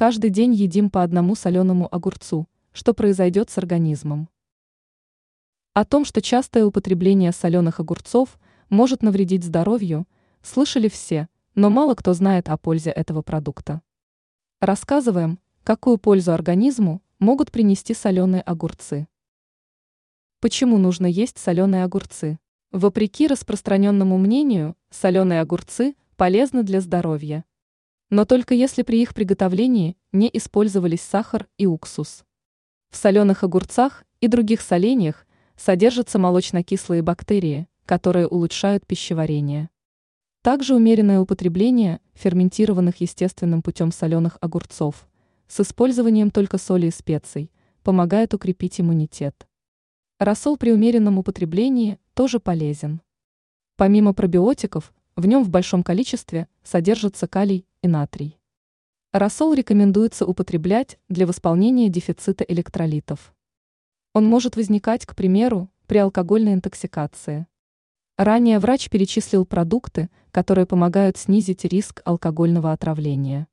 каждый день едим по одному соленому огурцу, что произойдет с организмом. О том, что частое употребление соленых огурцов может навредить здоровью, слышали все, но мало кто знает о пользе этого продукта. Рассказываем, какую пользу организму могут принести соленые огурцы. Почему нужно есть соленые огурцы? Вопреки распространенному мнению, соленые огурцы полезны для здоровья. Но только если при их приготовлении не использовались сахар и уксус. В соленых огурцах и других соленьях содержатся молочно-кислые бактерии, которые улучшают пищеварение. Также умеренное употребление ферментированных естественным путем соленых огурцов с использованием только соли и специй помогает укрепить иммунитет. Рассол при умеренном употреблении тоже полезен. Помимо пробиотиков, в нем в большом количестве содержатся калий и натрий. Рассол рекомендуется употреблять для восполнения дефицита электролитов. Он может возникать, к примеру, при алкогольной интоксикации. Ранее врач перечислил продукты, которые помогают снизить риск алкогольного отравления.